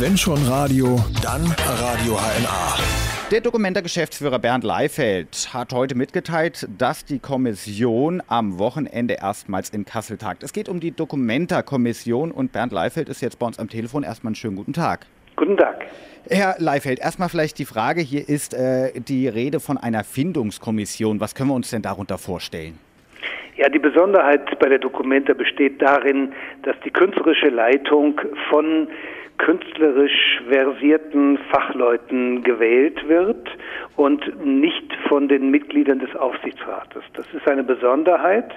Wenn schon Radio, dann Radio HNA. Der Dokumenta-Geschäftsführer Bernd Leifeld hat heute mitgeteilt, dass die Kommission am Wochenende erstmals in Kassel tagt. Es geht um die Dokumenta-Kommission und Bernd Leifeld ist jetzt bei uns am Telefon. Erstmal einen schönen guten Tag. Guten Tag. Herr Leifeld, erstmal vielleicht die Frage, hier ist äh, die Rede von einer Findungskommission. Was können wir uns denn darunter vorstellen? Ja, die Besonderheit bei der Dokumenta besteht darin, dass die künstlerische Leitung von künstlerisch versierten Fachleuten gewählt wird und nicht von den Mitgliedern des Aufsichtsrates. Das ist eine Besonderheit.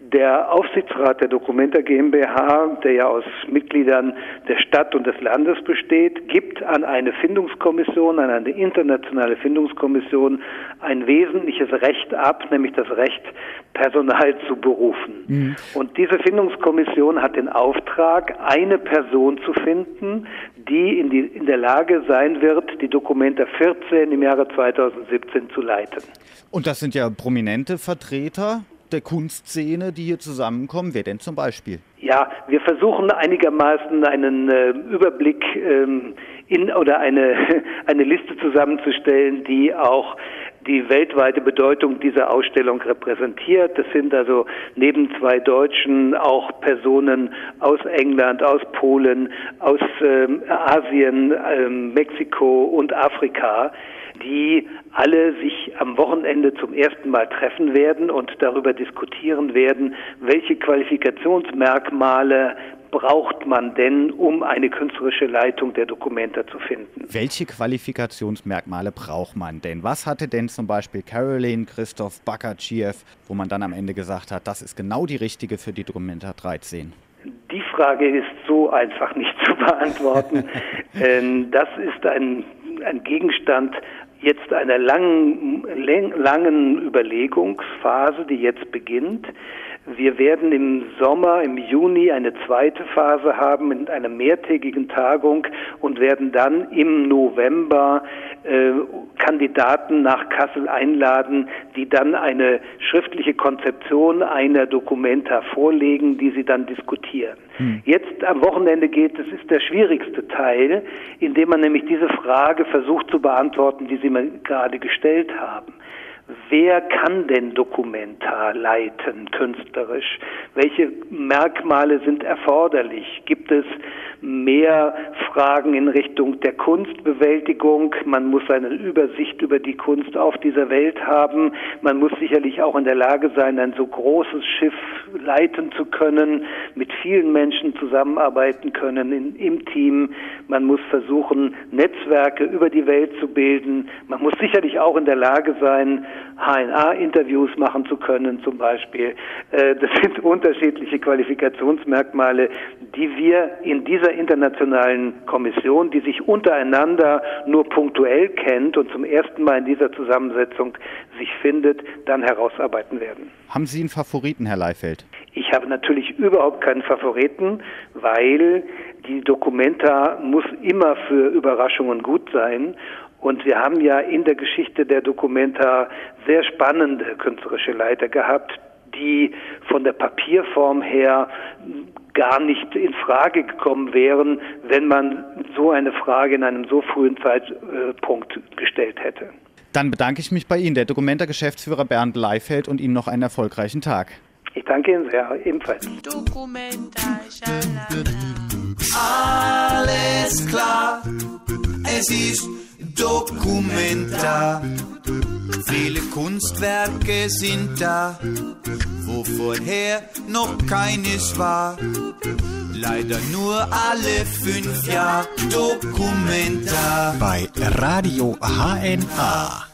Der Aufsichtsrat der Documenta GmbH, der ja aus Mitgliedern der Stadt und des Landes besteht, gibt an eine Findungskommission, an eine internationale Findungskommission ein wesentliches Recht ab, nämlich das Recht, Personal zu berufen. Mhm. Und diese Findungskommission hat den Auftrag, eine Person zu finden, die in, die in der Lage sein wird, die Documenta 14 im Jahre 2017 zu leiten. Und das sind ja prominente Vertreter der Kunstszene, die hier zusammenkommen? Wer denn zum Beispiel? Ja, wir versuchen einigermaßen einen äh, Überblick ähm, in oder eine, eine Liste zusammenzustellen, die auch die weltweite Bedeutung dieser Ausstellung repräsentiert. Das sind also neben zwei Deutschen auch Personen aus England, aus Polen, aus ähm, Asien, ähm, Mexiko und Afrika, die alle sich am Wochenende zum ersten Mal treffen werden und darüber diskutieren werden, welche Qualifikationsmerkmale braucht man denn, um eine künstlerische Leitung der Dokumenta zu finden? Welche Qualifikationsmerkmale braucht man denn? Was hatte denn zum Beispiel Caroline Christoph Bakatschiew, wo man dann am Ende gesagt hat, das ist genau die richtige für die Dokumenta 13? Die Frage ist so einfach nicht zu beantworten. Ähm, das ist ein, ein Gegenstand jetzt einer langen, langen Überlegungsphase, die jetzt beginnt. Wir werden im Sommer, im Juni eine zweite Phase haben mit einer mehrtägigen Tagung und werden dann im November äh, Kandidaten nach Kassel einladen, die dann eine schriftliche Konzeption einer Dokumenta vorlegen, die sie dann diskutieren. Hm. Jetzt am Wochenende geht, das ist der schwierigste Teil, indem man nämlich diese Frage versucht zu beantworten, die Sie mir gerade gestellt haben. Wer kann denn Dokumenta leiten, künstlerisch? Welche Merkmale sind erforderlich? Gibt es mehr Fragen in Richtung der Kunstbewältigung? Man muss eine Übersicht über die Kunst auf dieser Welt haben. Man muss sicherlich auch in der Lage sein, ein so großes Schiff leiten zu können, mit vielen Menschen zusammenarbeiten können in, im Team. Man muss versuchen, Netzwerke über die Welt zu bilden. Man muss sicherlich auch in der Lage sein, HNA-Interviews machen zu können zum Beispiel. Äh, das sind unterschiedliche Qualifikationsmerkmale, die wir in dieser internationalen Kommission, die sich untereinander nur punktuell kennt und zum ersten Mal in dieser Zusammensetzung sich findet, dann herausarbeiten werden. Haben Sie einen Favoriten, Herr Leifeld? Ich habe natürlich überhaupt keinen Favoriten, weil die Dokumenta muss immer für Überraschungen gut sein und wir haben ja in der Geschichte der Documenta sehr spannende künstlerische Leiter gehabt, die von der Papierform her gar nicht in Frage gekommen wären, wenn man so eine Frage in einem so frühen Zeitpunkt gestellt hätte. Dann bedanke ich mich bei Ihnen, der Dokumenta-Geschäftsführer Bernd Leifeld, und Ihnen noch einen erfolgreichen Tag. Ich danke Ihnen sehr, ebenfalls. Alles klar, es ist Dokumenta. Viele Kunstwerke sind da, wo vorher noch keines war. Leider nur alle fünf Jahre Dokumenta. Bei Radio HNA.